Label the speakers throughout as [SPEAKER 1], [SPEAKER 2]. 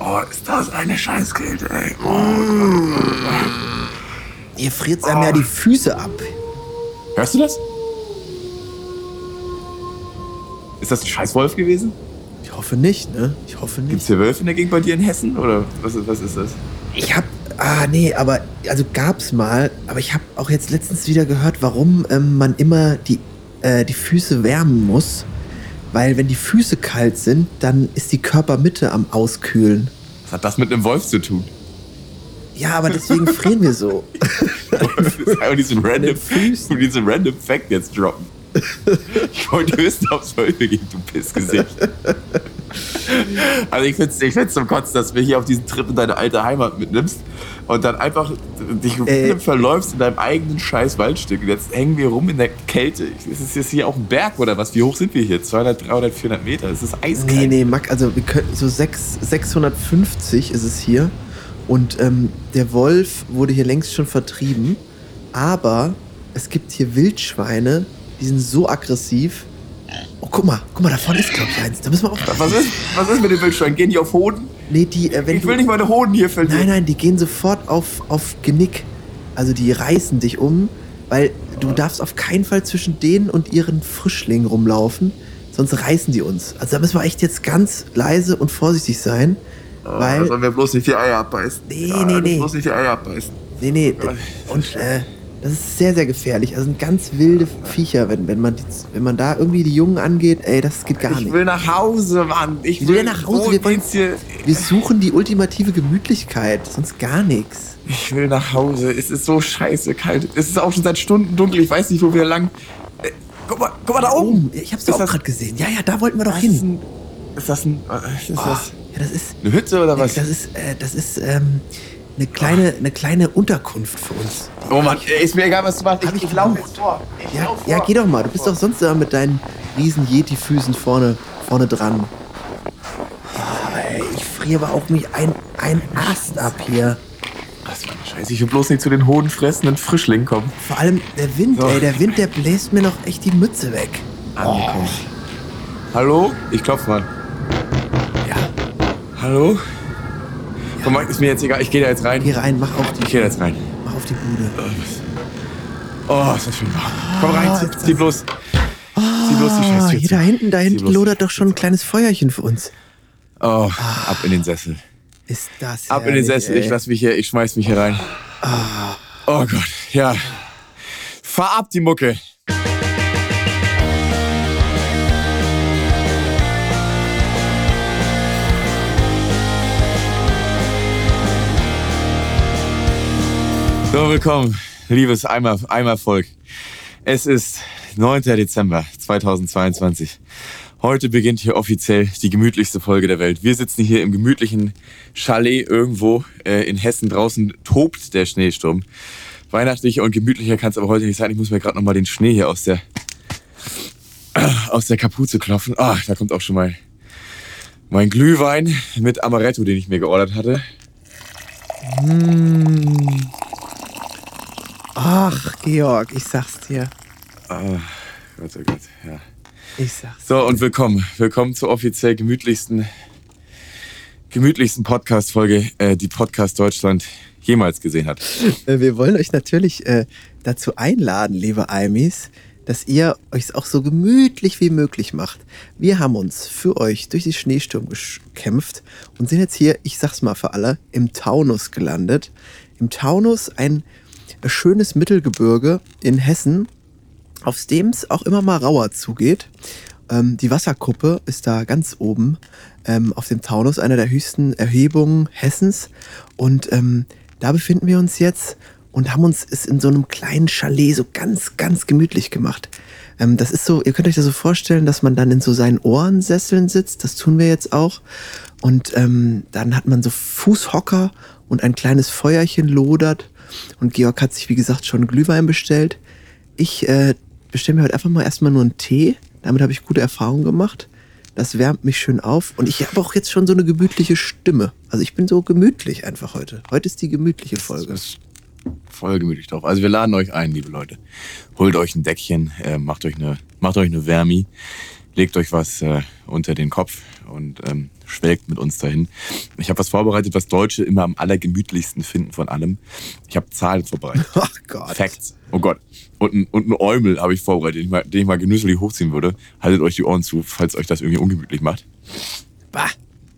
[SPEAKER 1] Oh, ist das eine Scheißkälte, ey. Oh,
[SPEAKER 2] Mm. Ihr friert einem ja die Füße ab.
[SPEAKER 1] Hörst du das? Ist das ein Scheißwolf gewesen?
[SPEAKER 2] Ich hoffe nicht, ne? Ich hoffe
[SPEAKER 1] Gibt's
[SPEAKER 2] nicht.
[SPEAKER 1] hier Wölfe in der Gegend bei dir in Hessen? Oder was, ist- was ist das?
[SPEAKER 2] Ich hab. Ah, nee, aber. Also gab's mal. Aber ich hab auch jetzt letztens wieder gehört, warum ähm, man immer die, äh, die Füße wärmen muss. Weil, wenn die Füße kalt sind, dann ist die Körpermitte am Auskühlen.
[SPEAKER 1] Was hat das mit einem Wolf zu tun?
[SPEAKER 2] Ja, aber deswegen frieren wir so.
[SPEAKER 1] Und diesen random, und diesen random Fact jetzt droppen. Ich wollte ob es Wölfe gibt, du Pissgesicht. Also ich finde es ich find's zum Kotzen, dass du mich hier auf diesen Trip in deine alte Heimat mitnimmst und dann einfach dich
[SPEAKER 2] Äh.
[SPEAKER 1] verläufst in deinem eigenen scheiß Waldstück. Und jetzt hängen wir rum in der Kälte. Ist es jetzt hier auch ein Berg oder was? Wie hoch sind wir hier? 200, 300, 400 Meter? Es ist eiskalt.
[SPEAKER 2] Nee, nee, Mack, also wir können, so sechs- 650 ist es hier. Und ähm, der Wolf wurde hier längst schon vertrieben. Aber es gibt hier Wildschweine, die sind so aggressiv. Oh, guck mal, guck mal, da vorne ist, glaube ich, eins. Da müssen wir aufpassen.
[SPEAKER 1] Was ist, was ist mit den Wildschweinen? Gehen die auf Hoden?
[SPEAKER 2] Nee, die, äh, wenn
[SPEAKER 1] Ich
[SPEAKER 2] du,
[SPEAKER 1] will nicht meine Hoden hier verlieren.
[SPEAKER 2] Nein, nein, die gehen sofort auf, auf Genick. Also die reißen dich um, weil du darfst auf keinen Fall zwischen denen und ihren Frischlingen rumlaufen, sonst reißen die uns. Also da müssen wir echt jetzt ganz leise und vorsichtig sein,
[SPEAKER 1] Da
[SPEAKER 2] weil
[SPEAKER 1] sollen wir bloß nicht die Eier abbeißen.
[SPEAKER 2] Nee,
[SPEAKER 1] ja,
[SPEAKER 2] nee, nee.
[SPEAKER 1] bloß nicht die Eier abbeißen.
[SPEAKER 2] nee, nee, und äh, das ist sehr, sehr gefährlich. Also sind ganz wilde Viecher, wenn, wenn man die, wenn man da irgendwie die Jungen angeht, ey, das geht gar
[SPEAKER 1] Ich
[SPEAKER 2] nicht.
[SPEAKER 1] will nach Hause, Mann. Ich will
[SPEAKER 2] denn nach Hause? Wir wollen-? Wir suchen die ultimative Gemütlichkeit, sonst gar nichts.
[SPEAKER 1] Ich will nach Hause. Es ist so scheiße kalt. Es ist auch schon seit Stunden dunkel. Ich weiß nicht, wo wir lang. Äh, guck mal, guck mal da oben.
[SPEAKER 2] Ich hab's doch auch gerade gesehen. Ja, ja, da wollten wir doch
[SPEAKER 1] Was ist,
[SPEAKER 2] hin.
[SPEAKER 1] ein, ist das ein. Was ist
[SPEAKER 2] Oh,
[SPEAKER 1] das?
[SPEAKER 2] ja, das ist,
[SPEAKER 1] Eine Hütte oder was?
[SPEAKER 2] das ist, äh, das ist ähm, eine kleine, eine kleine Unterkunft für uns.
[SPEAKER 1] Oh Mann, ist mir egal, was du machst.
[SPEAKER 2] Hab ich
[SPEAKER 1] ich lauf
[SPEAKER 2] gebucht.
[SPEAKER 1] jetzt vor. Ich
[SPEAKER 2] Ja,
[SPEAKER 1] lauf
[SPEAKER 2] ja,
[SPEAKER 1] vor.
[SPEAKER 2] geh doch mal. Du bist doch sonst immer mit deinen riesen Yeti-Füßen vorne, vorne dran. Ah, ich friere aber auch mich ein, ein Ast ab hier.
[SPEAKER 1] Was für eine Scheiße. Ich will bloß nicht zu den hodenfressenden Frischlingen kommen.
[SPEAKER 2] Vor allem der Wind,
[SPEAKER 1] So.
[SPEAKER 2] ey, der Wind, der bläst mir noch echt die Mütze weg.
[SPEAKER 1] Angekommen. Hallo? Ich klopf mal.
[SPEAKER 2] Ja,
[SPEAKER 1] Hallo? Komm mal, ist mir jetzt egal. Ich gehe da jetzt rein.
[SPEAKER 2] geh rein, mach auf
[SPEAKER 1] Ich
[SPEAKER 2] die,
[SPEAKER 1] gehe da jetzt rein.
[SPEAKER 2] mach auf die Bude.
[SPEAKER 1] Oh, ist das schön warm. Komm rein,
[SPEAKER 2] Ah,
[SPEAKER 1] zieh, zieh bloß. Zieh bloß die
[SPEAKER 2] Ah,
[SPEAKER 1] Scheißtür
[SPEAKER 2] hier da hinten, da hinten lodert doch schon ein kleines Feuerchen für uns.
[SPEAKER 1] Oh, ab in den Sessel.
[SPEAKER 2] Ist das
[SPEAKER 1] Ab in den Sessel. Ich
[SPEAKER 2] ey.
[SPEAKER 1] lass mich hier, ich schmeiß mich hier rein. Oh Gott, ja. Fahr ab die Mucke. So, willkommen, liebes Eimer, Eimervolk. Es ist 9. Dezember 2022. Heute beginnt hier offiziell die gemütlichste Folge der Welt. Wir sitzen hier im gemütlichen Chalet irgendwo äh, in Hessen. Draußen tobt der Schneesturm. Weihnachtlicher und gemütlicher kann es aber heute nicht sein. Ich muss mir gerade noch mal den Schnee hier aus der aus der Kapuze klopfen. Ah, da kommt auch schon mal mein Glühwein mit Amaretto, den ich mir geordert hatte.
[SPEAKER 2] Ach, Georg, ich sag's dir.
[SPEAKER 1] Ah, Gott, oh Gott, ja.
[SPEAKER 2] Ich sag's.
[SPEAKER 1] So, und willkommen. Willkommen zur offiziell gemütlichsten, gemütlichsten Podcast-Folge, äh, die Podcast Deutschland jemals gesehen hat.
[SPEAKER 2] Äh, Wir wollen euch natürlich äh, dazu einladen, liebe Eimis, dass ihr euch auch so gemütlich wie möglich macht. Wir haben uns für euch durch die Schneesturm gekämpft und sind jetzt hier, ich sag's mal für alle, im Taunus gelandet. Im Taunus ein schönes Mittelgebirge in Hessen, auf dem es auch immer mal rauer zugeht. Ähm, die Wasserkuppe ist da ganz oben ähm, auf dem Taunus, einer der höchsten Erhebungen Hessens. Und ähm, da befinden wir uns jetzt und haben uns es in so einem kleinen Chalet so ganz, ganz gemütlich gemacht. Ähm, das ist so, ihr könnt euch das so vorstellen, dass man dann in so seinen Ohrensesseln sitzt. Das tun wir jetzt auch. Und ähm, dann hat man so Fußhocker und ein kleines Feuerchen lodert. Und Georg hat sich, wie gesagt, schon Glühwein bestellt. Ich äh, bestelle mir heute einfach mal erstmal nur einen Tee. Damit habe ich gute Erfahrungen gemacht. Das wärmt mich schön auf. Und ich habe auch jetzt schon so eine gemütliche Stimme. Also ich bin so gemütlich einfach heute. Heute ist die gemütliche Folge.
[SPEAKER 1] Das ist voll gemütlich drauf. Also wir laden euch ein, liebe Leute. Holt euch ein Deckchen, äh, macht euch eine, macht euch eine Wärmi. legt euch was äh, unter den Kopf und ähm, schwelgt mit uns dahin. Ich habe was vorbereitet, was Deutsche immer am allergemütlichsten finden von allem. Ich habe Zahlen vorbereitet.
[SPEAKER 2] Ach Gott.
[SPEAKER 1] Facts. Oh Gott. Und ein, und ein Eumel habe ich vorbereitet, den ich, mal, den ich mal genüsslich hochziehen würde. Haltet euch die Ohren zu, falls euch das irgendwie ungemütlich macht.
[SPEAKER 2] Bah.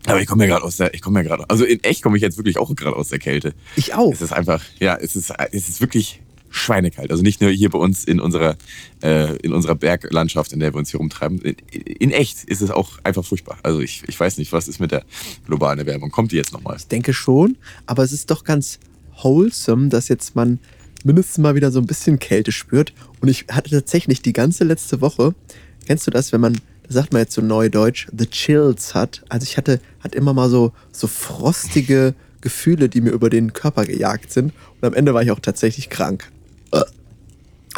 [SPEAKER 1] Aber ich komme ja gerade aus der, ich komme ja gerade, also in echt komme ich jetzt wirklich auch gerade aus der Kälte.
[SPEAKER 2] Ich auch.
[SPEAKER 1] Es ist einfach, ja, es ist, es ist wirklich schweinekalt. Also nicht nur hier bei uns in unserer, äh, in unserer Berglandschaft, in der wir uns hier rumtreiben. In, in echt ist es auch einfach furchtbar. Also ich, ich weiß nicht, was ist mit der globalen Erwärmung. Kommt die jetzt nochmal?
[SPEAKER 2] Ich denke schon, aber es ist doch ganz wholesome, dass jetzt man mindestens mal wieder so ein bisschen Kälte spürt. Und ich hatte tatsächlich die ganze letzte Woche, kennst du das, wenn man, da sagt man jetzt so neudeutsch, the chills hat. Also ich hatte, hatte immer mal so, so frostige Gefühle, die mir über den Körper gejagt sind. Und am Ende war ich auch tatsächlich krank.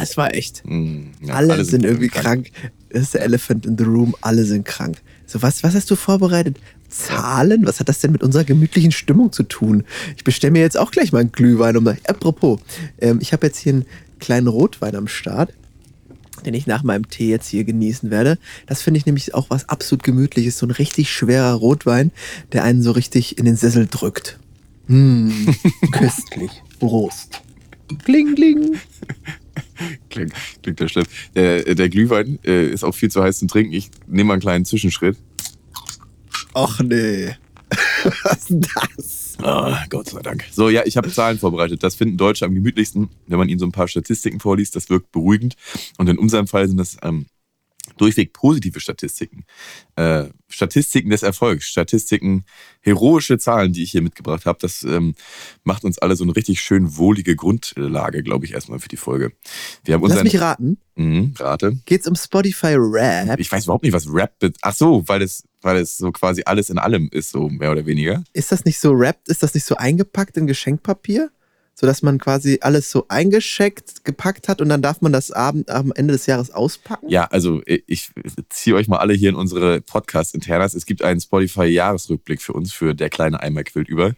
[SPEAKER 2] Es war echt.
[SPEAKER 1] Mm, ja,
[SPEAKER 2] alle, sind, irgendwie krank. Das ist der Elephant in the Room. Alle sind krank. So, was, was hast du vorbereitet? Zahlen? Was hat das denn mit unserer gemütlichen Stimmung zu tun? Ich bestelle mir jetzt auch gleich mal einen Glühwein. Um, apropos, ähm, ich habe jetzt hier einen kleinen Rotwein am Start, den ich nach meinem Tee jetzt hier genießen werde. Das finde ich nämlich auch was absolut gemütliches. So ein richtig schwerer Rotwein, der einen so richtig in den Sessel drückt. Mmh, köstlich. Prost. Kling, kling.
[SPEAKER 1] Klingt, klingt ja schlimm. Der, der Glühwein äh, ist auch viel zu heiß zum Trinken. Ich nehme mal einen kleinen Zwischenschritt.
[SPEAKER 2] Och nee. Was ist denn das?
[SPEAKER 1] Ah, Gott sei Dank. So, ja, ich habe Zahlen vorbereitet. Das finden Deutsche am gemütlichsten, wenn man ihnen so ein paar Statistiken vorliest. Das wirkt beruhigend. Und in unserem Fall sind das ähm, durchweg positive Statistiken. Äh, Statistiken des Erfolgs, Statistiken, heroische Zahlen, die ich hier mitgebracht habe. Das ähm, macht uns alle so eine richtig schön wohlige Grundlage, glaube ich, erstmal für die Folge. Wir haben
[SPEAKER 2] Lass mich raten.
[SPEAKER 1] Mhm, rate.
[SPEAKER 2] Geht's um Spotify Rap?
[SPEAKER 1] Ich weiß überhaupt nicht, was Rap bet- Ach so, weil es, weil es so quasi alles in allem ist, so mehr oder weniger.
[SPEAKER 2] Ist das nicht so Rap? Ist das nicht so eingepackt in Geschenkpapier? So dass man quasi alles so eingeschickt, gepackt hat und dann darf man das Abend, am Ende des Jahres auspacken?
[SPEAKER 1] Ja, also ich ziehe euch mal alle hier in unsere Podcast-Internas. Es gibt einen Spotify-Jahresrückblick für uns, für der kleine Eimer quillt über.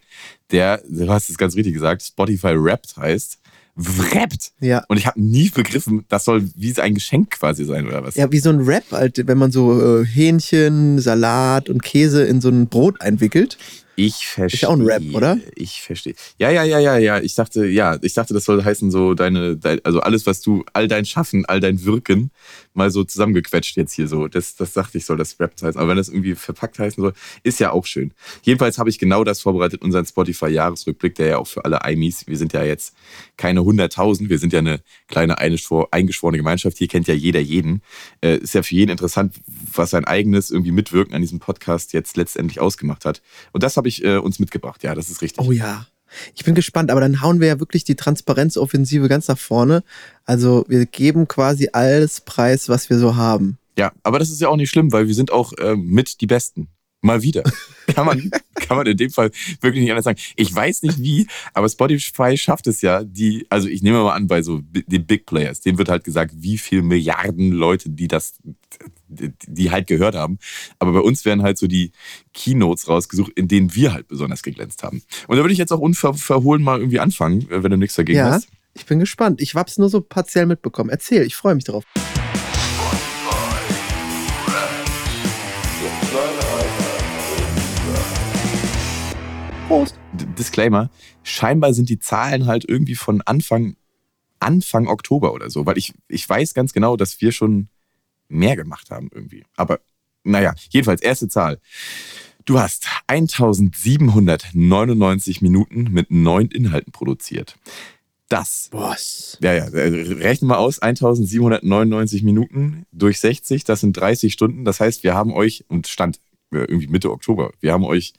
[SPEAKER 1] Der, du hast es ganz richtig gesagt, Spotify Wrapped heißt. Wrapped!
[SPEAKER 2] Ja.
[SPEAKER 1] Und ich habe nie begriffen, das soll wie ein Geschenk quasi sein, oder was?
[SPEAKER 2] Ja, wie so ein Rap, halt, wenn man so äh, Hähnchen, Salat und Käse in so ein Brot einwickelt.
[SPEAKER 1] Ich verstehe.
[SPEAKER 2] Ist ja auch ein Rap, oder?
[SPEAKER 1] Ich verstehe. Ja, ja, ja, ja, ja. Ich dachte, ja, ich dachte, das soll heißen, so deine, dein, also alles, was du, all dein Schaffen, all dein Wirken, mal so zusammengequetscht jetzt hier so. Das, das dachte ich, soll das Rap heißen. Aber wenn das irgendwie verpackt heißen soll, ist ja auch schön. Jedenfalls habe ich genau das vorbereitet, unseren Spotify-Jahresrückblick, der ja auch für alle IMIs, wir sind ja jetzt keine 100.000, wir sind ja eine kleine eingeschwor- eingeschworene Gemeinschaft. Hier kennt ja jeder jeden. Äh, ist ja für jeden interessant, was sein eigenes irgendwie Mitwirken an diesem Podcast jetzt letztendlich ausgemacht hat. Und das habe ich äh, uns mitgebracht. Ja, das ist richtig.
[SPEAKER 2] Oh ja. Ich bin gespannt, aber dann hauen wir ja wirklich die Transparenzoffensive ganz nach vorne. Also wir geben quasi alles preis, was wir so haben.
[SPEAKER 1] Ja, aber das ist ja auch nicht schlimm, weil wir sind auch äh, mit die Besten. Mal wieder. Kann man, kann man in dem Fall wirklich nicht anders sagen. Ich weiß nicht wie, aber Spotify schafft es ja, die, also ich nehme mal an, bei so den Big Players, denen wird halt gesagt, wie viel Milliarden Leute, die das, die halt gehört haben. Aber bei uns werden halt so die Keynotes rausgesucht, in denen wir halt besonders geglänzt haben. Und da würde ich jetzt auch unverhohlen mal irgendwie anfangen, wenn du nichts dagegen
[SPEAKER 2] ja,
[SPEAKER 1] hast.
[SPEAKER 2] ich bin gespannt. Ich hab's nur so partiell mitbekommen. Erzähl, ich freue mich drauf. Prost.
[SPEAKER 1] Disclaimer, scheinbar sind die Zahlen halt irgendwie von Anfang, Anfang Oktober oder so, weil ich, ich weiß ganz genau, dass wir schon mehr gemacht haben irgendwie. Aber naja, jedenfalls, erste Zahl. Du hast 1799 Minuten mit neun Inhalten produziert. Das,
[SPEAKER 2] Was?
[SPEAKER 1] ja, ja, äh, rechnen wir aus, 1799 Minuten durch 60, das sind 30 Stunden. Das heißt, wir haben euch, und stand äh, irgendwie Mitte Oktober, wir haben euch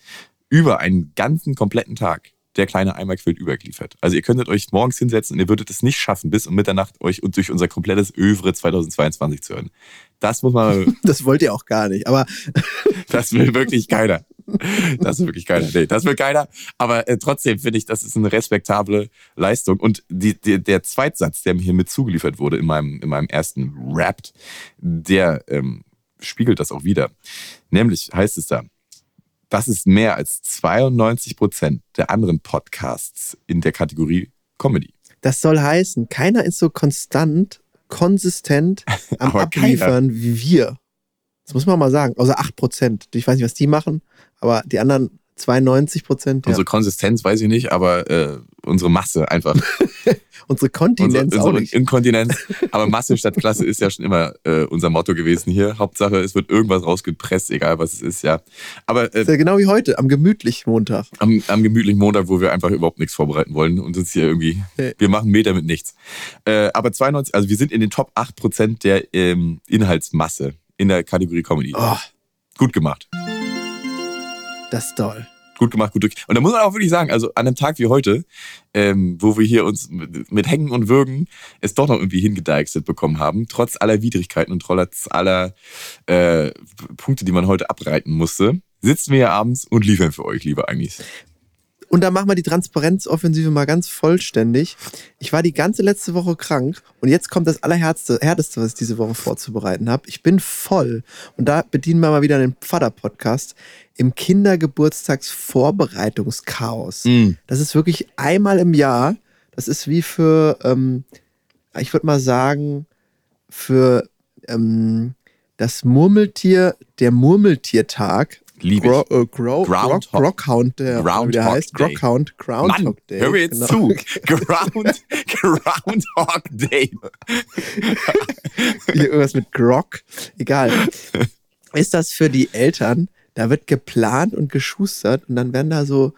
[SPEAKER 1] über einen ganzen kompletten Tag der kleine Eimer quillt übergeliefert. Also ihr könntet euch morgens hinsetzen und ihr würdet es nicht schaffen, bis um Mitternacht euch und durch unser komplettes Övre 2022 zu hören. Das muss man,
[SPEAKER 2] Das wollt ihr auch gar nicht. Aber
[SPEAKER 1] das will wirklich keiner. Das will wirklich keiner. Nee, das will keiner. Aber äh, trotzdem finde ich, das ist eine respektable Leistung. Und die, die, der Zweitsatz, der mir hier mit zugeliefert wurde in meinem, in meinem ersten Rap, der ähm, spiegelt das auch wieder. Nämlich heißt es da, das ist mehr als 92 Prozent der anderen Podcasts in der Kategorie Comedy.
[SPEAKER 2] das soll heißen, keiner ist so konstant, konsistent am Abliefern wie wir. Das muss man mal sagen. Außer 8%. Ich weiß nicht, was die machen, aber die anderen 92 Prozent.
[SPEAKER 1] Ja. Unsere Konsistenz weiß ich nicht, aber äh, unsere Masse einfach.
[SPEAKER 2] unsere Kontinenz
[SPEAKER 1] unsere,
[SPEAKER 2] auch nicht.
[SPEAKER 1] Inkontinenz. Aber Masse statt Klasse ist ja schon immer äh, unser Motto gewesen hier. Hauptsache, es wird irgendwas rausgepresst, egal was es ist, ja. Aber
[SPEAKER 2] äh, ja genau wie heute, am gemütlichen Montag.
[SPEAKER 1] Am, am gemütlichen Montag, wo wir einfach überhaupt nichts vorbereiten wollen und uns hier irgendwie, hey. wir machen Meter mit nichts. Äh, aber 92, also wir sind in den Top 8 Prozent der ähm, Inhaltsmasse in der Kategorie Comedy. Oh. Gut gemacht.
[SPEAKER 2] Das ist toll.
[SPEAKER 1] Gut gemacht, gut durch. Und da muss man auch wirklich sagen, also an einem Tag wie heute, ähm, wo wir hier uns mit, mit Hängen und Würgen es doch noch irgendwie hingedeichselt bekommen haben, trotz aller Widrigkeiten und trotz aller äh, Punkte, die man heute abreiten musste, sitzen wir hier abends und liefern für euch, liebe Agnis.
[SPEAKER 2] Und da machen wir die Transparenzoffensive mal ganz vollständig. Ich war die ganze letzte Woche krank und jetzt kommt das Allerhärteste, Härteste, was ich diese Woche vorzubereiten habe. Ich bin voll. Und da bedienen wir mal wieder den Vater-Podcast im Kindergeburtstagsvorbereitungschaos. Mm. Das ist wirklich einmal im Jahr. Das ist wie für, ähm, ich würde mal sagen, für ähm, das Murmeltier, der Murmeltiertag
[SPEAKER 1] Liebe Gro
[SPEAKER 2] äh, Gro Groundhog, Grockhound, der
[SPEAKER 1] Groundhog
[SPEAKER 2] der heißt.
[SPEAKER 1] Day.
[SPEAKER 2] Grockhound, Groundhog
[SPEAKER 1] Mann,
[SPEAKER 2] Day.
[SPEAKER 1] Hör mir jetzt genau. zu. Ground, Groundhog Day.
[SPEAKER 2] Hier irgendwas mit Grog. Egal. Ist das für die Eltern? Da wird geplant und geschustert und dann werden da so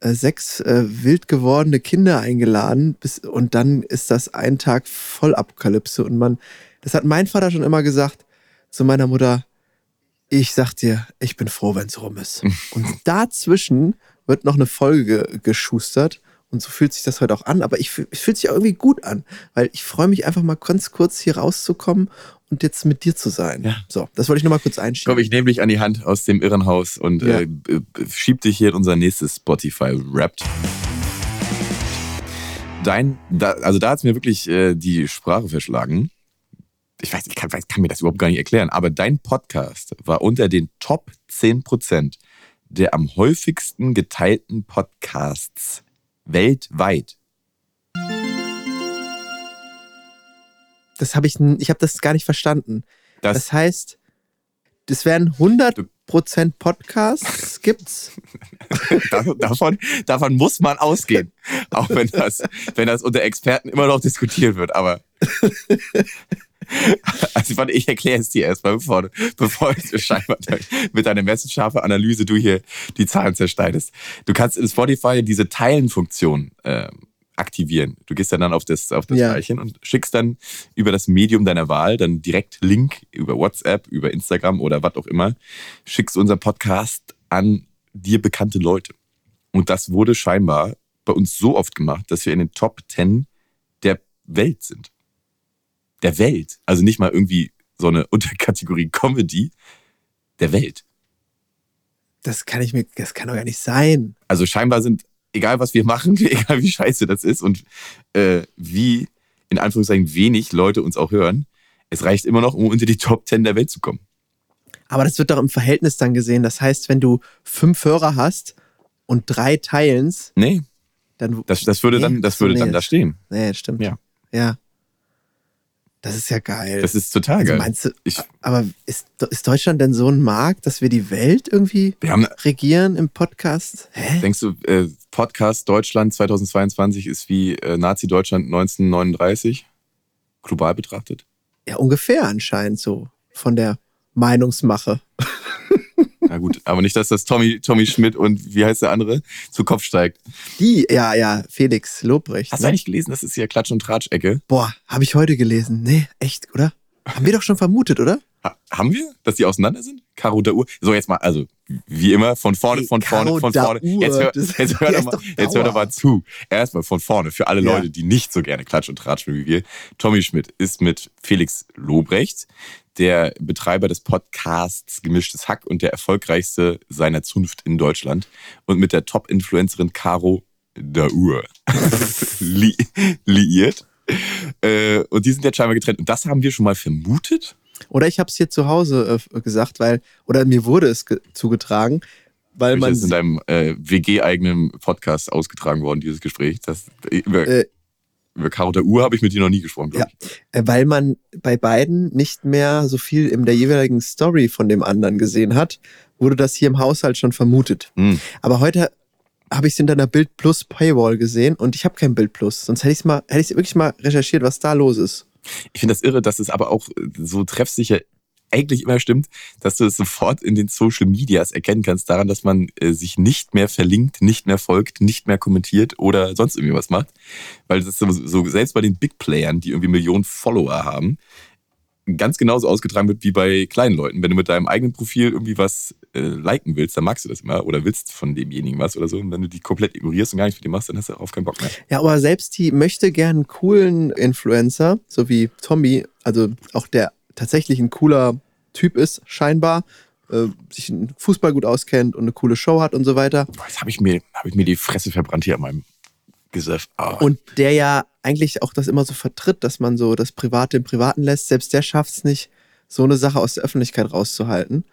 [SPEAKER 2] äh, sechs äh, wild gewordene Kinder eingeladen bis, und dann ist das ein Tag Vollapokalypse und man, das hat mein Vater schon immer gesagt zu meiner Mutter, ich sag dir, ich bin froh, wenn es rum ist. Und dazwischen wird noch eine Folge geschustert. Und so fühlt sich das heute auch an. Aber ich, es fühlt sich auch irgendwie gut an, weil ich freue mich einfach mal ganz kurz hier rauszukommen und jetzt mit dir zu sein. Ja. So, das wollte ich nochmal kurz einschieben.
[SPEAKER 1] Komm, ich nehme dich an die Hand aus dem Irrenhaus und ja. äh, schieb dich hier in unser nächstes Spotify-Rapt. Dein, da, also da hat es mir wirklich äh, die Sprache verschlagen ich weiß, ich kann, ich kann mir das überhaupt gar nicht erklären, aber dein Podcast war unter den Top 10% der am häufigsten geteilten Podcasts weltweit.
[SPEAKER 2] Das habe ich, ich habe das gar nicht verstanden. Das, das heißt, das wären 100 Prozent Podcasts gibt's.
[SPEAKER 1] davon, davon muss man ausgehen. Auch wenn das, wenn das unter Experten immer noch diskutiert wird, aber. Also warte, ich erkläre es dir erstmal, bevor, bevor du scheinbar mit deiner messenscharfen Analyse du hier die Zahlen zerschneidest. Du kannst in Spotify diese Teilen-Funktion äh, aktivieren. Du gehst dann, dann auf das, auf das ja. Teilchen und schickst dann über das Medium deiner Wahl dann direkt Link über WhatsApp, über Instagram oder was auch immer, schickst unseren Podcast an dir bekannte Leute. Und das wurde scheinbar bei uns so oft gemacht, dass wir in den Top 10 der Welt sind der Welt. Also nicht mal irgendwie so eine Unterkategorie Comedy der Welt.
[SPEAKER 2] Das kann ich mir, das kann doch gar nicht sein.
[SPEAKER 1] Also scheinbar sind, egal was wir machen, egal wie scheiße das ist und äh, wie in Anführungszeichen wenig Leute uns auch hören, es reicht immer noch, um unter die Top 10 der Welt zu kommen.
[SPEAKER 2] Aber das wird doch im Verhältnis dann gesehen. Das heißt, wenn du fünf Hörer hast und drei teilen's.
[SPEAKER 1] Nee. Dann, das, das würde nee, dann, das würde nee, dann da stehen.
[SPEAKER 2] Nee, stimmt.
[SPEAKER 1] Ja.
[SPEAKER 2] Ja. Das ist ja geil.
[SPEAKER 1] Das ist total also geil.
[SPEAKER 2] Meinst du, ich, aber ist, ist Deutschland denn so ein Markt, dass wir die Welt irgendwie haben, regieren im Podcast?
[SPEAKER 1] Hä? Denkst du, äh, Podcast Deutschland 2022 ist wie äh, Nazi-Deutschland 1939? Global betrachtet?
[SPEAKER 2] Ja, ungefähr anscheinend so. Von der Meinungsmache.
[SPEAKER 1] Na gut, aber nicht, dass das Tommy, Tommy Schmidt und wie heißt der andere zu Kopf steigt.
[SPEAKER 2] Die, ja, ja, Felix Lobrecht.
[SPEAKER 1] Hast ne? du eigentlich gelesen, das ist hier Klatsch- und Tratsch-Ecke?
[SPEAKER 2] Boah, habe ich heute gelesen. Nee, echt, oder? Haben wir doch schon vermutet, oder?
[SPEAKER 1] Ha haben wir, dass die auseinander sind? Karo der Uhr. So, jetzt mal, also, wie immer, von vorne, von vorne, von vorne. Jetzt hör, jetzt hör, doch mal, jetzt hör doch mal zu. Erstmal von vorne, für alle. Leute, die nicht so gerne Klatsch und Tratsch wie wir. Tommy Schmidt ist mit Felix Lobrecht der Betreiber des Podcasts Gemischtes Hack und der erfolgreichste seiner Zunft in Deutschland. Und mit der Top-Influencerin Caro Daur li liiert. Äh, und die sind jetzt scheinbar getrennt. Und das haben wir schon mal vermutet.
[SPEAKER 2] Oder ich habe es hier zu Hause äh, gesagt, weil, oder mir wurde es zugetragen, weil man.
[SPEAKER 1] Das ist in deinem äh, WG-eigenen Podcast ausgetragen worden, dieses Gespräch. Das, äh, Über Karotter Uhr habe ich mit dir noch nie gesprochen, glaube
[SPEAKER 2] Ja. Äh, Weil man bei beiden nicht mehr so viel in der jeweiligen Story von dem anderen gesehen hat, wurde das hier im Haushalt schon vermutet.
[SPEAKER 1] ich. Hm.
[SPEAKER 2] Aber heute habe ich es in deiner Bild Plus Paywall gesehen und ich habe kein Bild Plus. Sonst hätte ich es mal, hätte ich wirklich mal recherchiert, was da los ist.
[SPEAKER 1] Ich finde das irre, dass es aber auch äh, so treffsicher eigentlich immer stimmt, dass du es sofort in den Social Medias erkennen kannst, daran, dass man äh, sich nicht mehr verlinkt, nicht mehr folgt, nicht mehr kommentiert oder sonst irgendwie was macht. Weil das so, so selbst bei den Big Playern, die irgendwie Millionen Follower haben, ganz genauso ausgetragen wird wie bei kleinen Leuten. Wenn du mit deinem eigenen Profil irgendwie was äh, liken willst, dann magst du das immer oder willst von demjenigen was oder so. Und wenn du die komplett ignorierst und gar nicht für die machst, dann hast du darauf keinen Bock mehr.
[SPEAKER 2] Ja, aber selbst die möchte gern coolen Influencer, so wie Tommy, also auch der tatsächlich ein cooler Typ ist, scheinbar, äh, sich in Fußball gut auskennt und eine coole Show hat und so weiter.
[SPEAKER 1] Boah, jetzt habe ich, mir hab ich mir die Fresse verbrannt hier an meinem Gesicht. Ah.
[SPEAKER 2] Und der ja eigentlich auch das immer so vertritt, dass man so das Private im Privaten lässt. Selbst der schafft es nicht, so eine Sache aus der Öffentlichkeit rauszuhalten.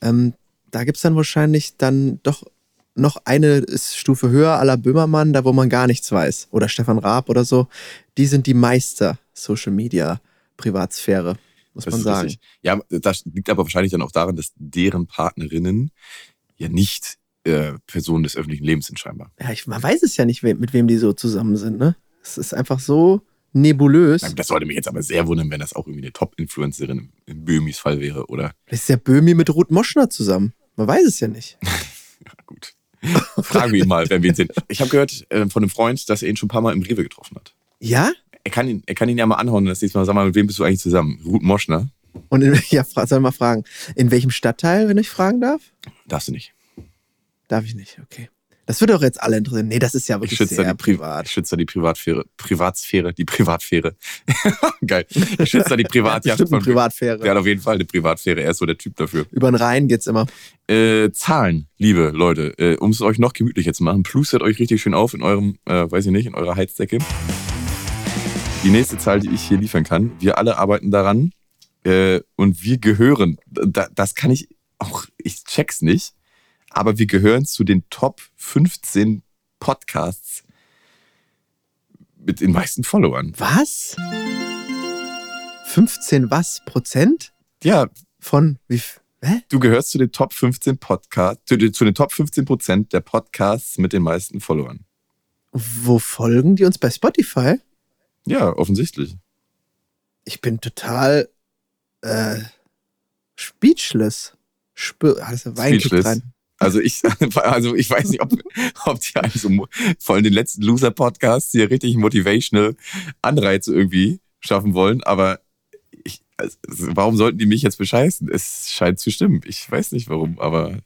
[SPEAKER 2] Ähm, da gibt es dann wahrscheinlich dann doch noch eine Stufe höher aller Böhmermann, da wo man gar nichts weiß. Oder Stefan Raab oder so. Die sind die Meister Social Media Privatsphäre, muss
[SPEAKER 1] Das
[SPEAKER 2] man sagen.
[SPEAKER 1] richtig. Ja, das liegt aber wahrscheinlich dann auch daran, dass deren Partnerinnen ja nicht äh, Personen des öffentlichen Lebens sind scheinbar.
[SPEAKER 2] Ja, ich, man weiß es ja nicht, mit wem die so zusammen sind, ne? Es ist einfach so nebulös.
[SPEAKER 1] Das sollte mich jetzt aber sehr wundern, wenn das auch irgendwie eine Top-Influencerin in Böhmis Fall wäre, oder?
[SPEAKER 2] Ist der Böhmi mit Ruth Moschner zusammen. Man weiß es ja nicht.
[SPEAKER 1] Ja, gut. Fragen wir ihn mal, wenn wir ihn sehen. Ich habe gehört äh, von einem Freund, dass er ihn schon ein paar Mal im Rewe getroffen hat.
[SPEAKER 2] Ja?
[SPEAKER 1] Er kann ihn, er kann ihn ja mal anhauen und das nächste Mal sag mal, mit wem bist du eigentlich zusammen? Ruth Moschner?
[SPEAKER 2] Und in, ja, soll mal fragen, in welchem Stadtteil, wenn ich fragen darf?
[SPEAKER 1] Darfst du nicht.
[SPEAKER 2] Darf ich nicht, okay. Das würde auch jetzt alle interessieren. Nee, das ist ja
[SPEAKER 1] Ich
[SPEAKER 2] wirklich sehr
[SPEAKER 1] die Pri ich
[SPEAKER 2] privat.
[SPEAKER 1] schütze da die Privatsphäre. Privatsphäre, die Privatsphäre. Geil. Ich schütze da die
[SPEAKER 2] Bestimmt eine
[SPEAKER 1] von
[SPEAKER 2] Privatsphäre.
[SPEAKER 1] Der hat auf jeden Fall eine Privatsphäre. Er ist so der Typ dafür.
[SPEAKER 2] Über den Rhein geht's immer.
[SPEAKER 1] Äh, Zahlen, liebe Leute, äh, um es euch noch gemütlicher zu machen, plustert euch richtig schön auf in eurem, äh, weiß ich nicht, in eurer Heizdecke. Die nächste Zahl, die ich hier liefern kann, wir alle arbeiten daran äh, und wir gehören, da, das kann ich auch, ich check's nicht, aber wir gehören zu den Top 15 Podcasts mit den meisten Followern.
[SPEAKER 2] Was? 15 was? Prozent?
[SPEAKER 1] Ja,
[SPEAKER 2] Von wie? Hä?
[SPEAKER 1] du gehörst zu den Top 15 Podcasts, zu, den- zu den Top 15 Prozent der Podcasts mit den meisten Followern.
[SPEAKER 2] Wo folgen die uns bei Spotify?
[SPEAKER 1] Ja, offensichtlich.
[SPEAKER 2] Ich bin total äh, speechless. Spür, ah, das ist
[SPEAKER 1] Also ich, also ich weiß nicht, ob, ob die eigentlich so vor allem den letzten Loser-Podcasts hier richtig motivational Anreize irgendwie schaffen wollen, aber ich, also, warum sollten die mich jetzt bescheißen? Es scheint zu stimmen. Ich weiß nicht warum, aber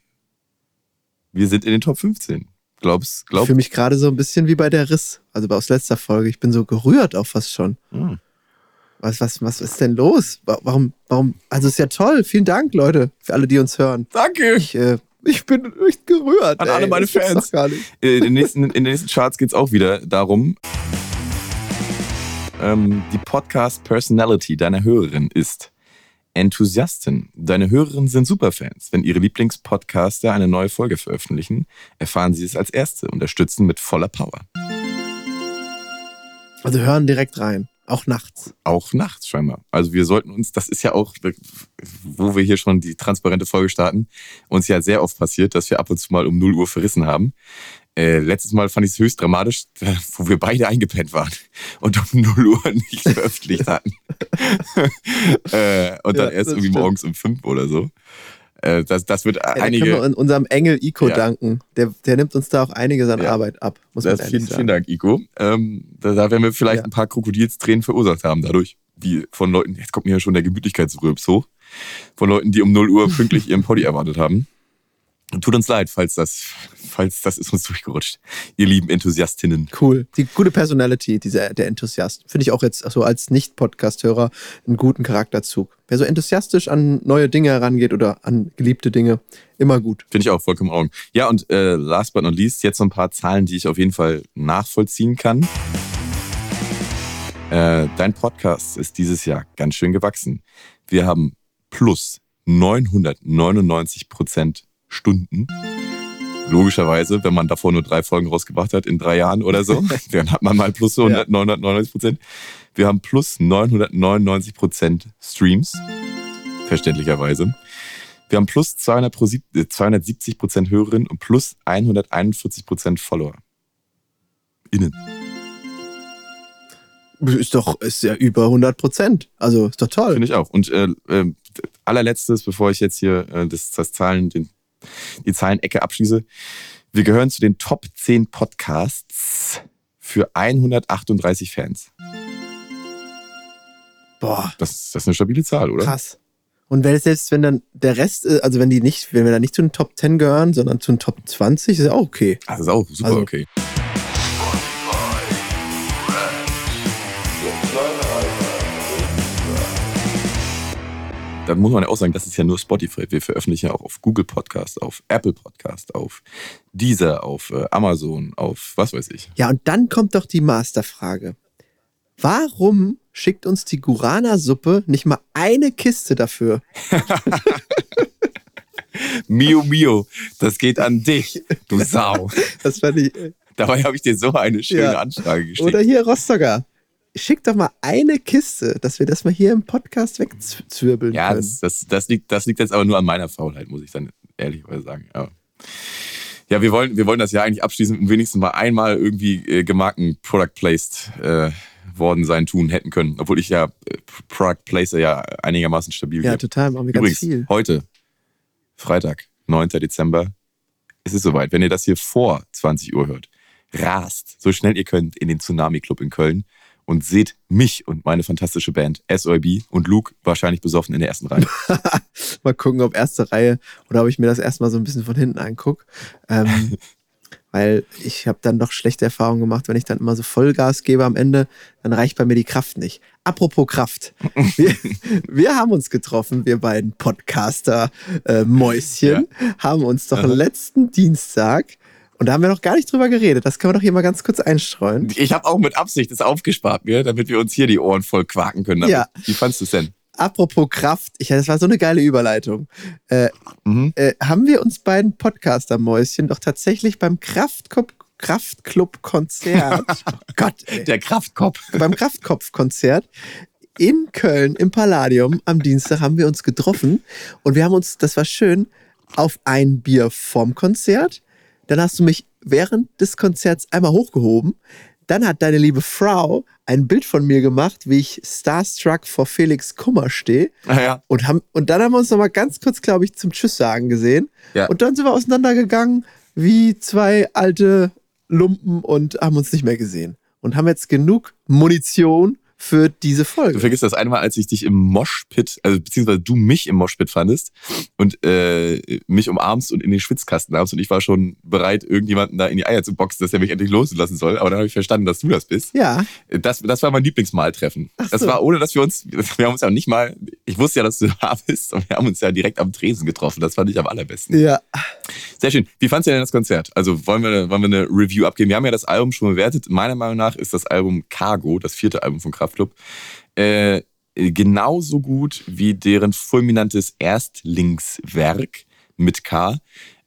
[SPEAKER 1] wir sind in den Top 15. Glaubst,
[SPEAKER 2] Ich
[SPEAKER 1] glaub,
[SPEAKER 2] fühle mich gerade so ein bisschen wie bei der Riss, also aus letzter Folge. Ich bin so gerührt auch fast schon.
[SPEAKER 1] Hm.
[SPEAKER 2] Was, was, was ist denn los? Wa- Warum, warum? Also ist ja toll. Vielen Dank, Leute, für alle, die uns hören.
[SPEAKER 1] Danke!
[SPEAKER 2] Ich, äh, ich bin echt gerührt.
[SPEAKER 1] An
[SPEAKER 2] ey.
[SPEAKER 1] alle meine
[SPEAKER 2] Das
[SPEAKER 1] Fans.
[SPEAKER 2] doch Gar nicht.
[SPEAKER 1] In den nächsten, in den nächsten Charts geht es auch wieder darum, ähm, die Podcast-Personality deiner Hörerin ist Enthusiastin. Deine Hörerinnen sind Superfans. Wenn ihre Lieblingspodcaster eine neue Folge veröffentlichen, erfahren sie es als Erste, unterstützen mit voller Power.
[SPEAKER 2] Also hören direkt rein. Auch nachts.
[SPEAKER 1] Auch nachts scheinbar. Also wir sollten uns, das ist ja auch, wo wir hier schon die transparente Folge starten, uns ja sehr oft passiert, dass wir ab und zu mal um 0 Uhr verrissen haben. Äh, letztes Mal fand ich es höchst dramatisch, wo wir beide eingepennt waren und um 0 Uhr nicht veröffentlicht hatten. äh, und dann
[SPEAKER 2] Ja,
[SPEAKER 1] erst irgendwie
[SPEAKER 2] stimmt.
[SPEAKER 1] morgens um 5 oder so. Äh, das, das wird
[SPEAKER 2] Ja, da können
[SPEAKER 1] einige.
[SPEAKER 2] wir in unserem Engel Ico
[SPEAKER 1] Ja.
[SPEAKER 2] danken. Der, der nimmt uns da auch einiges an
[SPEAKER 1] Ja.
[SPEAKER 2] Arbeit ab. Muss man
[SPEAKER 1] Das,
[SPEAKER 2] ehrlich
[SPEAKER 1] vielen,
[SPEAKER 2] sagen.
[SPEAKER 1] vielen Dank, Ico. Ähm, da, da werden wir vielleicht ein paar Krokodilstränen verursacht haben dadurch. Die von Leuten, jetzt kommt mir ja schon der Gemütlichkeitsrülps hoch, von Leuten, die um 0 Uhr pünktlich ihren Poddy erwartet haben. Tut uns leid, falls das, falls das ist uns durchgerutscht. Ihr lieben Enthusiastinnen.
[SPEAKER 2] Cool. Die gute Personality, dieser, der Enthusiast. Finde ich auch jetzt so als Nicht-Podcast-Hörer einen guten Charakterzug. Wer so enthusiastisch an neue Dinge herangeht oder an geliebte Dinge, immer gut.
[SPEAKER 1] Finde ich auch vollkommen Ordnung. Ja, und äh, last but not least, jetzt so ein paar Zahlen, die ich auf jeden Fall nachvollziehen kann. Äh, dein Podcast ist dieses Jahr ganz schön gewachsen. Wir haben plus 999 Prozent Stunden. Logischerweise, wenn man davor nur drei Folgen rausgebracht hat in drei Jahren oder so, dann hat man mal plus 100, 999 Prozent. Wir haben plus 999 Prozent Streams, verständlicherweise. Wir haben plus 200 pro, 270 Prozent Hörerinnen und plus 141 Prozent Follower. Innen.
[SPEAKER 2] Ist doch, ist ja über 100 Prozent. Also ist doch toll.
[SPEAKER 1] Finde ich auch. Und äh, äh, allerletztes, bevor ich jetzt hier äh, das, das Zahlen, den, die Zahlenecke abschließe. Wir gehören zu den Top 10 Podcasts für 138 Fans.
[SPEAKER 2] Boah.
[SPEAKER 1] Das, das ist eine stabile Zahl, oder?
[SPEAKER 2] Krass. Und wenn selbst wenn dann der Rest, äh, also wenn die nicht, wenn wir dann nicht zu den Top 10 gehören, sondern zu den Top 20, ist ja auch okay.
[SPEAKER 1] Das ist auch super
[SPEAKER 2] Also-
[SPEAKER 1] okay. Dann muss man ja auch sagen, das ist ja nur Spotify. Wir veröffentlichen ja auch auf Google Podcast, auf Apple Podcast, auf Deezer, auf äh, Amazon, auf was weiß ich.
[SPEAKER 2] Ja, und dann kommt doch die Masterfrage. Warum schickt uns die Gurana-Suppe nicht mal eine Kiste dafür?
[SPEAKER 1] Mio Mio, das geht an dich, du Sau.
[SPEAKER 2] Das fand ich.
[SPEAKER 1] Dabei habe ich dir so eine schöne
[SPEAKER 2] Ja.
[SPEAKER 1] Anfrage geschickt.
[SPEAKER 2] Oder hier Rostocker. Schickt doch mal eine Kiste, dass wir das mal hier im Podcast wegzwirbeln
[SPEAKER 1] Ja,
[SPEAKER 2] können.
[SPEAKER 1] das, das, das, liegt, das liegt jetzt aber nur an meiner Faulheit, muss ich dann ehrlicherweise sagen. Ja, ja wir, wollen, wir wollen das ja eigentlich abschließend und wenigstens mal einmal irgendwie äh, gemarkten Product Placed äh, worden sein tun hätten können. Obwohl ich ja äh, Product Placer ja einigermaßen stabil
[SPEAKER 2] Ja,
[SPEAKER 1] gebe.
[SPEAKER 2] total, machen wir ganz
[SPEAKER 1] Übrigens,
[SPEAKER 2] viel.
[SPEAKER 1] heute, Freitag, 9. Dezember, es ist soweit. Wenn ihr das hier vor 20 Uhr hört, rast so schnell ihr könnt in den Tsunami Club in Köln und seht mich und meine fantastische Band SOIB und Luke wahrscheinlich besoffen in der ersten Reihe.
[SPEAKER 2] Mal gucken, ob erste Reihe oder ob ich mir das erstmal so ein bisschen von hinten angucke. Ähm, weil ich habe dann doch schlechte Erfahrungen gemacht, wenn ich dann immer so Vollgas gebe am Ende, dann reicht bei mir die Kraft nicht. Apropos Kraft. Wir, wir haben uns getroffen, wir beiden Podcaster-Mäuschen, haben uns doch
[SPEAKER 1] Aha.
[SPEAKER 2] letzten Dienstag, und da haben wir noch gar nicht drüber geredet, das können wir doch hier mal ganz kurz einstreuen.
[SPEAKER 1] Ich habe auch mit Absicht das aufgespart mir, damit wir uns hier die Ohren voll quaken können. damit.
[SPEAKER 2] Ja.
[SPEAKER 1] Wie fandst du es denn?
[SPEAKER 2] Apropos Kraft, ich, das war so eine geile Überleitung. Äh,
[SPEAKER 1] Mhm.
[SPEAKER 2] äh, haben wir uns beiden Podcaster-Mäuschen doch tatsächlich beim Kraftclub, Kraftclub-Konzert, Gott, ey,
[SPEAKER 1] Der Kraftkopf.
[SPEAKER 2] beim Kraftkopf-Konzert in Köln im Palladium am Dienstag haben wir uns getroffen und wir haben uns, das war schön, auf ein Bier vorm Konzert. Dann hast du mich während des Konzerts einmal hochgehoben. Dann hat deine liebe Frau ein Bild von mir gemacht, wie ich starstruck vor Felix Kummer stehe.
[SPEAKER 1] Naja,
[SPEAKER 2] Und, haben, und dann haben wir uns noch mal ganz kurz, glaube ich, zum Tschüss sagen gesehen.
[SPEAKER 1] Ja.
[SPEAKER 2] Und dann sind wir auseinandergegangen wie zwei alte Lumpen und haben uns nicht mehr gesehen. Und haben jetzt genug Munition für diese
[SPEAKER 1] du
[SPEAKER 2] Folge.
[SPEAKER 1] vergisst das eine Mal, als ich dich im Moshpit, also beziehungsweise du mich im Moshpit fandest und äh, mich umarmst und in den Schwitzkasten nahmst und ich war schon bereit, irgendjemanden da in die Eier zu boxen, dass er mich endlich loslassen soll. Aber dann habe ich verstanden, dass du das bist.
[SPEAKER 2] Ja,
[SPEAKER 1] Das, das war mein Lieblingsmaltreffen.
[SPEAKER 2] Ach
[SPEAKER 1] Das
[SPEAKER 2] so.
[SPEAKER 1] war ohne, dass wir uns, wir haben uns ja nicht mal, ich wusste ja, dass du da bist und wir haben uns ja direkt am Tresen getroffen. Das fand ich am allerbesten.
[SPEAKER 2] ja.
[SPEAKER 1] Sehr schön. Wie fandst du denn das Konzert? Also wollen wir, wollen wir eine Review abgeben? Wir haben ja das Album schon bewertet. Meiner Meinung nach ist das Album Cargo, das vierte Album von Kraftklub, äh, genauso gut wie deren fulminantes Erstlingswerk mit K.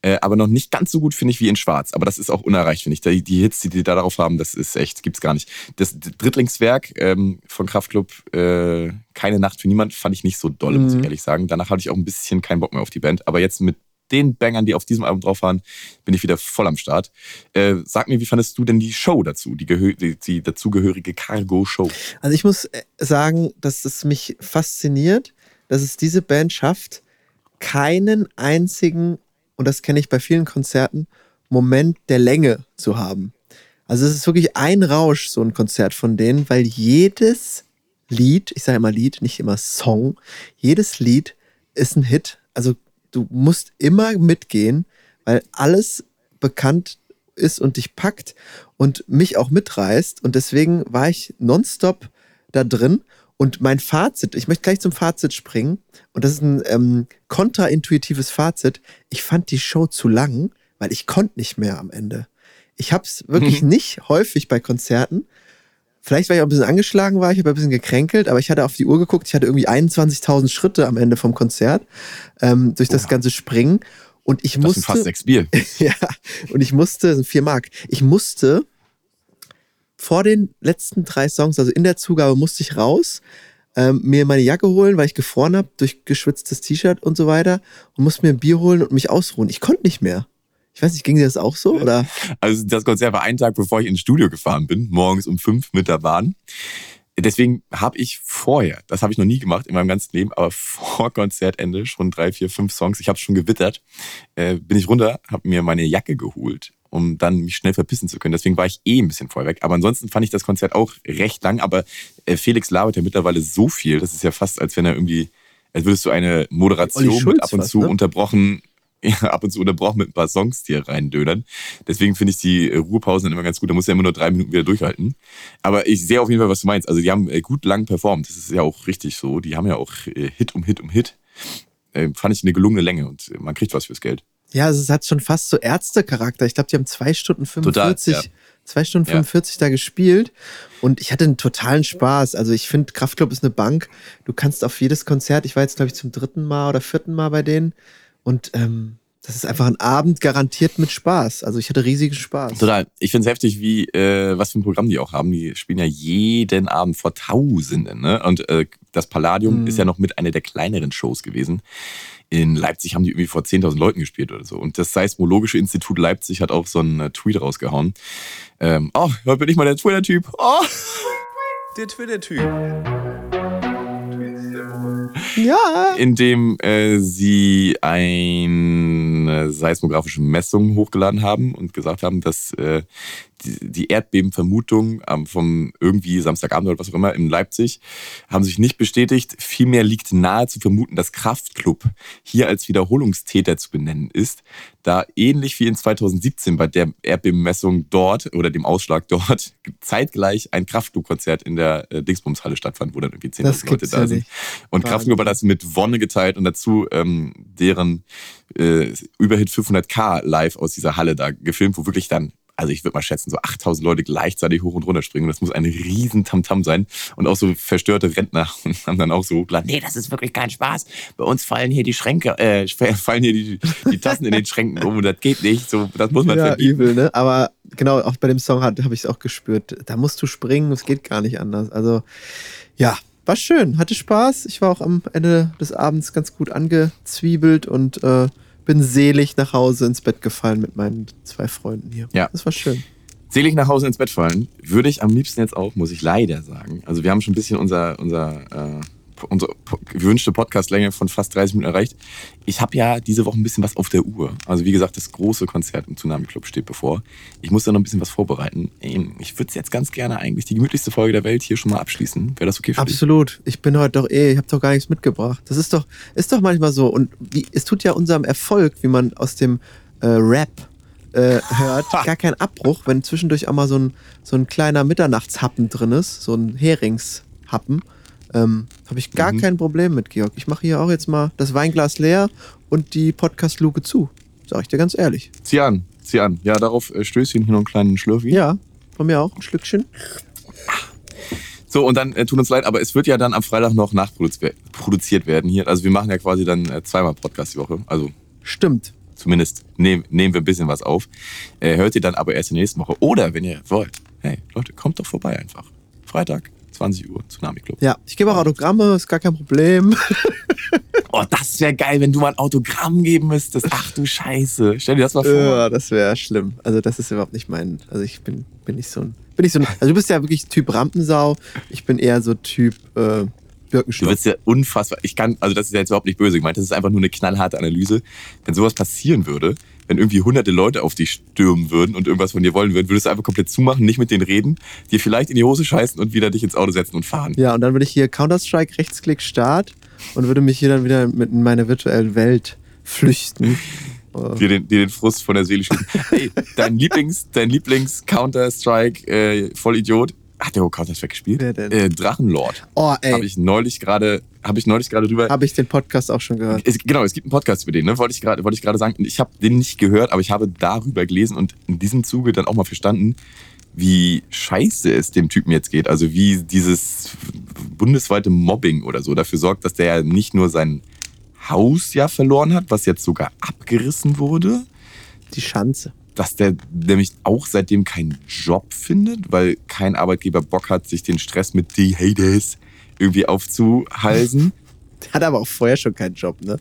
[SPEAKER 1] Äh, aber noch nicht ganz so gut, finde ich, wie in Schwarz. Aber das ist auch unerreicht, finde ich. Die, die Hits, die die da darauf haben, das ist echt, gibt's gar nicht. Das Drittlingswerk ähm, von Kraftklub, äh, Keine Nacht für niemand, fand ich nicht so doll, muss ich
[SPEAKER 2] Mhm.
[SPEAKER 1] ehrlich sagen. Danach hatte ich auch ein bisschen keinen Bock mehr auf die Band. Aber jetzt mit den Bangern, die auf diesem Album drauf waren, bin ich wieder voll am Start. Äh, sag mir, wie fandest du denn die Show dazu, die, die, die dazugehörige Cargo-Show?
[SPEAKER 2] Also ich muss äh, sagen, dass es mich fasziniert, dass es diese Band schafft, keinen einzigen, und das kenne ich bei vielen Konzerten, Moment der Länge zu haben. Also es ist wirklich ein Rausch, so ein Konzert von denen, weil jedes Lied, ich sage immer Lied, nicht immer Song, jedes Lied ist ein Hit. Also du musst immer mitgehen, weil alles bekannt ist und dich packt und mich auch mitreißt. Und deswegen war ich nonstop da drin. Und mein Fazit, ich möchte gleich zum Fazit springen. Und das ist ein ähm, kontraintuitives Fazit. Ich fand die Show zu lang, weil ich konnte nicht mehr am Ende. Ich habe es wirklich nicht häufig bei Konzerten. Vielleicht, weil ich auch ein bisschen angeschlagen war, ich habe ein bisschen gekränkelt, aber ich hatte auf die Uhr geguckt, ich hatte irgendwie 21.000 Schritte am Ende vom Konzert ähm, durch das
[SPEAKER 1] Oha.
[SPEAKER 2] ganze Springen. Und ich
[SPEAKER 1] Das
[SPEAKER 2] musste.
[SPEAKER 1] sind fast sechs Bier.
[SPEAKER 2] ja, und ich musste, das sind vier Mark, ich musste vor den letzten drei Songs, also in der Zugabe, musste ich raus, ähm, mir meine Jacke holen, weil ich gefroren habe durch geschwitztes T-Shirt und so weiter und musste mir ein Bier holen und mich ausruhen. Ich konnte nicht mehr. Ich weiß nicht, ging dir das auch so? Oder?
[SPEAKER 1] Also das Konzert war einen Tag, bevor ich ins Studio gefahren bin, morgens um fünf mit der Bahn. Deswegen habe ich vorher, das habe ich noch nie gemacht in meinem ganzen Leben, aber vor Konzertende schon drei, vier, fünf Songs, ich habe schon gewittert, äh, bin ich runter, habe mir meine Jacke geholt, um dann mich schnell verpissen zu können. Deswegen war ich eh ein bisschen vorher weg. Aber ansonsten fand ich das Konzert auch recht lang. Aber äh, Felix labert ja mittlerweile so viel, das ist ja fast, als wenn er irgendwie, als würdest du eine Moderation mit ab und
[SPEAKER 2] fast,
[SPEAKER 1] zu
[SPEAKER 2] ne?
[SPEAKER 1] unterbrochen ab und zu unterbrochen mit ein paar Songs, die er reindödern. Deswegen finde ich die äh, Ruhepausen immer ganz gut. Da muss er immer nur drei Minuten wieder durchhalten. Aber ich sehe auf jeden Fall, was du meinst. Also die haben äh, gut lang performt. Das ist ja auch richtig so. Die haben ja auch äh, Hit um Hit um Hit. Fand ich eine gelungene Länge und man kriegt was fürs Geld.
[SPEAKER 2] Ja, also es hat schon fast so Ärztecharakter. Ich glaube, die haben zwei Stunden 45,
[SPEAKER 1] Total, ja.
[SPEAKER 2] zwei Stunden
[SPEAKER 1] Ja.
[SPEAKER 2] 45 da gespielt. Und ich hatte einen totalen Spaß. Also ich finde, Kraftclub ist eine Bank. Du kannst auf jedes Konzert, ich war jetzt, glaube ich, zum dritten Mal oder vierten Mal bei denen. Und ähm, das ist einfach ein Abend garantiert mit Spaß. Also ich hatte riesigen Spaß.
[SPEAKER 1] Total. Ich finde es heftig, wie äh, was für ein Programm die auch haben. Die spielen ja jeden Abend vor Tausenden. Ne? Und äh, das Palladium
[SPEAKER 2] Mhm.
[SPEAKER 1] ist ja noch mit einer der kleineren Shows gewesen. In Leipzig haben die irgendwie vor 10.000 Leuten gespielt oder so. Und das Seismologische Institut Leipzig hat auch so einen äh, Tweet rausgehauen. Ähm, oh, heute bin ich mal der Twitter-Typ. Oh. Der Twitter-Typ.
[SPEAKER 2] Ja.
[SPEAKER 1] in dem äh, sie eine seismografische Messung hochgeladen haben und gesagt haben, dass äh, die, die Erdbebenvermutung ähm, vom irgendwie Samstagabend oder was auch immer in Leipzig haben sich nicht bestätigt. Vielmehr liegt nahe zu vermuten, dass Kraftklub hier als Wiederholungstäter zu benennen ist, da ähnlich wie in 2017 bei der Erdbebenmessung dort oder dem Ausschlag dort zeitgleich ein Kraftklub-Konzert in der äh, Dingsbumshalle stattfand, wo dann irgendwie
[SPEAKER 2] Das
[SPEAKER 1] 10.000 Leute da
[SPEAKER 2] ja
[SPEAKER 1] sind.
[SPEAKER 2] nicht.
[SPEAKER 1] Und. Kraftklub hat das mit Wonne geteilt und dazu ähm, deren äh, Überhit 500k live aus dieser Halle da gefilmt, wo wirklich dann, also ich würde mal schätzen, so 8000 Leute gleichzeitig hoch und runter springen. Das muss ein riesen Tamtam sein. Und auch so verstörte Rentner haben dann auch so hochgeladen, nee, das ist wirklich kein Spaß. Bei uns fallen hier die Schränke, äh, fallen hier die, die Tassen in den Schränken um und das geht nicht. So, das muss man
[SPEAKER 2] Ja,
[SPEAKER 1] verbieten.
[SPEAKER 2] übel, ne? Aber genau, auch bei dem Song habe ich es auch gespürt. Da musst du springen, es geht gar nicht anders. Also, ja, war schön, hatte Spaß. Ich war auch am Ende des Abends ganz gut angezwiebelt und äh, bin selig nach Hause ins Bett gefallen mit meinen zwei Freunden hier.
[SPEAKER 1] Ja.
[SPEAKER 2] Das war schön.
[SPEAKER 1] Selig nach Hause ins Bett fallen, würde ich am liebsten jetzt auch, muss ich leider sagen. Also wir haben schon ein bisschen unser, unser, äh, unsere gewünschte Podcastlänge von fast 30 Minuten erreicht. Ich habe ja diese Woche ein bisschen was auf der Uhr. Also wie gesagt, das große Konzert im Tsunami Club steht bevor. Ich muss da noch ein bisschen was vorbereiten. Ähm, Ich würde jetzt ganz gerne eigentlich die gemütlichste Folge der Welt hier schon mal abschließen. Wäre das okay für dich?
[SPEAKER 2] Absolut. Ich bin heute doch eh, ich habe doch gar nichts mitgebracht. Das ist doch, ist doch manchmal so. Und wie, es tut ja unserem Erfolg, wie man aus dem äh, Rap äh, hört, gar keinen Abbruch, wenn zwischendurch auch mal so ein, so ein kleiner Mitternachtshappen drin ist, so ein Heringshappen. Ähm, habe ich gar
[SPEAKER 1] Mhm.
[SPEAKER 2] kein Problem mit, Georg. Ich mache hier auch jetzt mal das Weinglas leer und die Podcast-Luke zu. Sag ich dir ganz ehrlich.
[SPEAKER 1] Zieh an, zieh an. Ja, darauf äh, Stößchen hier noch einen kleinen Schlürfi.
[SPEAKER 2] Ja, von mir auch ein Schlückchen.
[SPEAKER 1] So, und dann äh, tut uns leid, aber es wird ja dann am Freitag noch nachproduziert produziert werden hier. Also wir machen ja quasi dann äh, zweimal Podcast die Woche. Also
[SPEAKER 2] Stimmt.
[SPEAKER 1] zumindest nehm, nehmen wir ein bisschen was auf. Äh, hört ihr dann aber erst in der nächsten Woche. Oder wenn ihr wollt, hey Leute, kommt doch vorbei einfach. Freitag, 20 Uhr, Tsunami Club.
[SPEAKER 2] Ja, ich gebe auch Autogramme, ist gar kein Problem.
[SPEAKER 1] Oh, das wäre geil, wenn du mal ein Autogramm geben müsstest. Ach du Scheiße. Stell dir das mal vor.
[SPEAKER 2] Ja, das wäre schlimm. Also das ist überhaupt nicht mein. Also ich bin, bin nicht so ein. Bin nicht so ein. Also du bist ja wirklich Typ Rampensau. Ich bin eher so Typ äh,
[SPEAKER 1] Du
[SPEAKER 2] Birkenstock.
[SPEAKER 1] wirst ja unfassbar. Ich kann, also das ist ja jetzt überhaupt nicht böse gemeint. Das ist einfach nur eine knallharte Analyse. Wenn sowas passieren würde, wenn irgendwie hunderte Leute auf dich stürmen würden und irgendwas von dir wollen würden, würdest du einfach komplett zumachen, nicht mit denen reden, dir vielleicht in die Hose scheißen und wieder dich ins Auto setzen und fahren.
[SPEAKER 2] Ja, und dann würde ich hier Counter-Strike, Rechtsklick, Start und würde mich hier dann wieder mit in meine virtuelle Welt flüchten. Äh,
[SPEAKER 1] Dir den, dir den Frust von der Seele schieben. Hey, dein Lieblings, dein Lieblings Counter-Strike äh, Vollidiot. Hat der auch Counter-Strike gespielt?
[SPEAKER 2] Wer denn?
[SPEAKER 1] Äh, Drachenlord.
[SPEAKER 2] Oh, ey.
[SPEAKER 1] Habe ich neulich gerade, habe ich neulich gerade drüber.
[SPEAKER 2] Habe ich den Podcast auch schon gehört.
[SPEAKER 1] Es, genau, es gibt einen Podcast über den, ne? wollte ich gerade wollte ich gerade sagen. Ich habe den nicht gehört, aber ich habe darüber gelesen und in diesem Zuge dann auch mal verstanden, wie scheiße es dem Typen jetzt geht. Also wie dieses bundesweite Mobbing oder so dafür sorgt, dass der ja nicht nur sein Haus ja verloren hat, was jetzt sogar abgerissen wurde.
[SPEAKER 2] Die Schanze.
[SPEAKER 1] Dass der nämlich auch seitdem keinen Job findet, weil kein Arbeitgeber Bock hat, sich den Stress mit die Haters irgendwie aufzuhalsen.
[SPEAKER 2] Der hat aber auch vorher schon keinen Job, ne?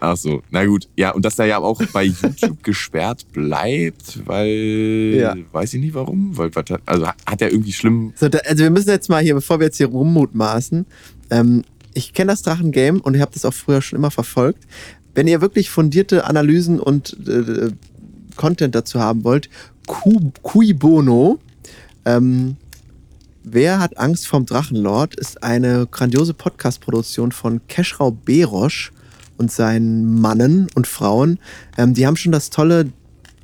[SPEAKER 1] Ach so, na gut. Ja, und dass er ja auch bei YouTube gesperrt bleibt, weil.
[SPEAKER 2] Ja.
[SPEAKER 1] Weiß ich nicht warum. Weil, also hat er irgendwie schlimm.
[SPEAKER 2] So, da, also wir müssen jetzt mal hier, bevor wir jetzt hier rummutmaßen, ähm, ich kenne das Drachengame und ich habe das auch früher schon immer verfolgt. Wenn ihr wirklich fundierte Analysen und äh, Content dazu haben wollt, Cui Bono, ähm, Wer hat Angst vom Drachenlord ist eine grandiose Podcast-Produktion von Keschrau Berosch und seinen Mannen und Frauen. Ähm, die haben schon das tolle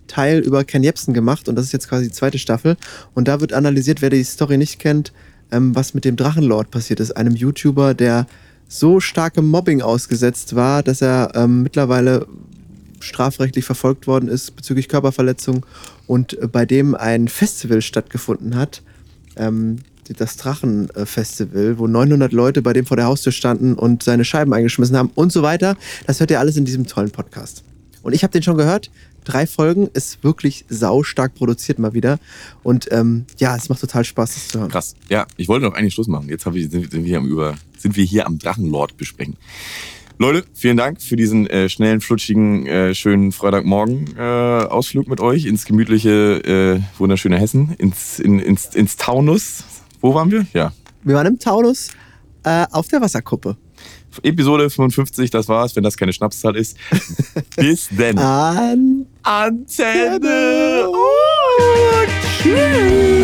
[SPEAKER 2] Teil über Ken Jebsen gemacht und das ist jetzt quasi die zweite Staffel. Und da wird analysiert, wer die Story nicht kennt, ähm, was mit dem Drachenlord passiert ist. Einem YouTuber, der so starkem Mobbing ausgesetzt war, dass er ähm, mittlerweile strafrechtlich verfolgt worden ist bezüglich Körperverletzung und äh, bei dem ein Festival stattgefunden hat, ähm, das Drachenfestival, wo 900 Leute bei dem vor der Haustür standen und seine Scheiben eingeschmissen haben und so weiter. Das hört ihr alles in diesem tollen Podcast. Und ich habe den schon gehört. Drei Folgen ist wirklich saustark produziert mal wieder. Und ähm, ja, es macht total Spaß, das zu hören.
[SPEAKER 1] Krass. Ja, ich wollte noch eigentlich Schluss machen. Jetzt ich, sind, wir hier am über, sind wir hier am Drachenlord besprechen. Leute, vielen Dank für diesen äh, schnellen, flutschigen, äh, schönen Freitagmorgen-Ausflug mit euch ins gemütliche, äh, wunderschöne Hessen, ins, in, ins, ins Taunus. Wo waren wir? Ja.
[SPEAKER 2] Wir waren im Taunus äh, auf der Wasserkuppe.
[SPEAKER 1] Episode 55, das war's, wenn das keine Schnapszahl ist. Bis denn.
[SPEAKER 2] An
[SPEAKER 1] Antenne.
[SPEAKER 2] und tschüss.